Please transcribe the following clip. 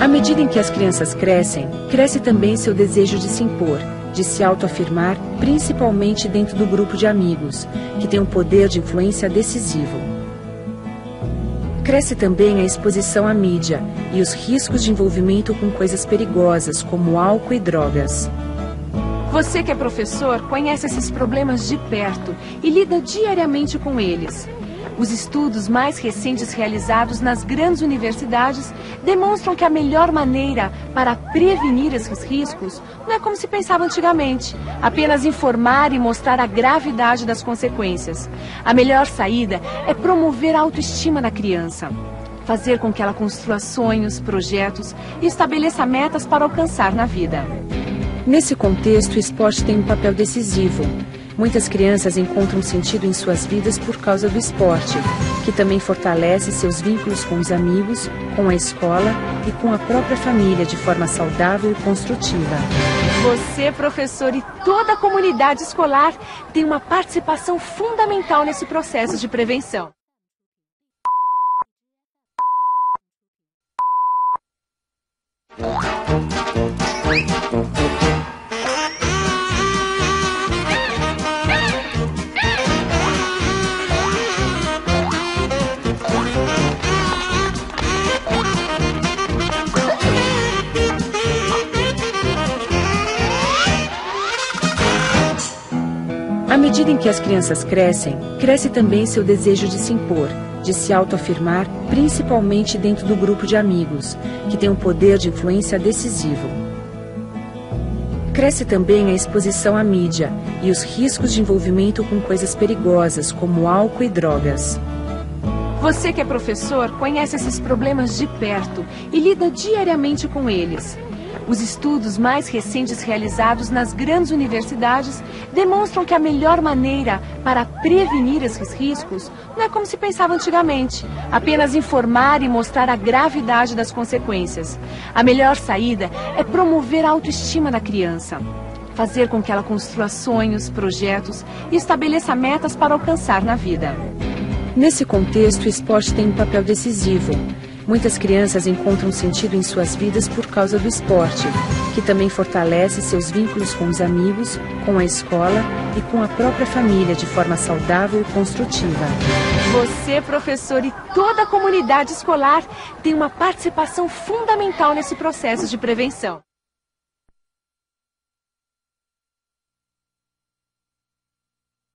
À medida em que as crianças crescem, cresce também seu desejo de se impor, de se autoafirmar, principalmente dentro do grupo de amigos, que tem um poder de influência decisivo. Cresce também a exposição à mídia e os riscos de envolvimento com coisas perigosas, como álcool e drogas. Você que é professor conhece esses problemas de perto e lida diariamente com eles. Os estudos mais recentes realizados nas grandes universidades demonstram que a melhor maneira para prevenir esses riscos não é como se pensava antigamente, apenas informar e mostrar a gravidade das consequências. A melhor saída é promover a autoestima da criança. Fazer com que ela construa sonhos, projetos e estabeleça metas para alcançar na vida. Nesse contexto, o esporte tem um papel decisivo. Muitas crianças encontram sentido em suas vidas por causa do esporte, que também fortalece seus vínculos com os amigos, com a escola e com a própria família de forma saudável e construtiva. Você, professor e toda a comunidade escolar tem uma participação fundamental nesse processo de prevenção. À medida em que as crianças crescem, cresce também seu desejo de se impor, de se autoafirmar, principalmente dentro do grupo de amigos, que tem um poder de influência decisivo. Cresce também a exposição à mídia e os riscos de envolvimento com coisas perigosas, como álcool e drogas. Você que é professor conhece esses problemas de perto e lida diariamente com eles. Os estudos mais recentes realizados nas grandes universidades demonstram que a melhor maneira para prevenir esses riscos não é como se pensava antigamente, apenas informar e mostrar a gravidade das consequências. A melhor saída é promover a autoestima da criança. Fazer com que ela construa sonhos, projetos e estabeleça metas para alcançar na vida. Nesse contexto, o esporte tem um papel decisivo. Muitas crianças encontram sentido em suas vidas por causa do esporte, que também fortalece seus vínculos com os amigos, com a escola e com a própria família de forma saudável e construtiva. Você, professor e toda a comunidade escolar tem uma participação fundamental nesse processo de prevenção.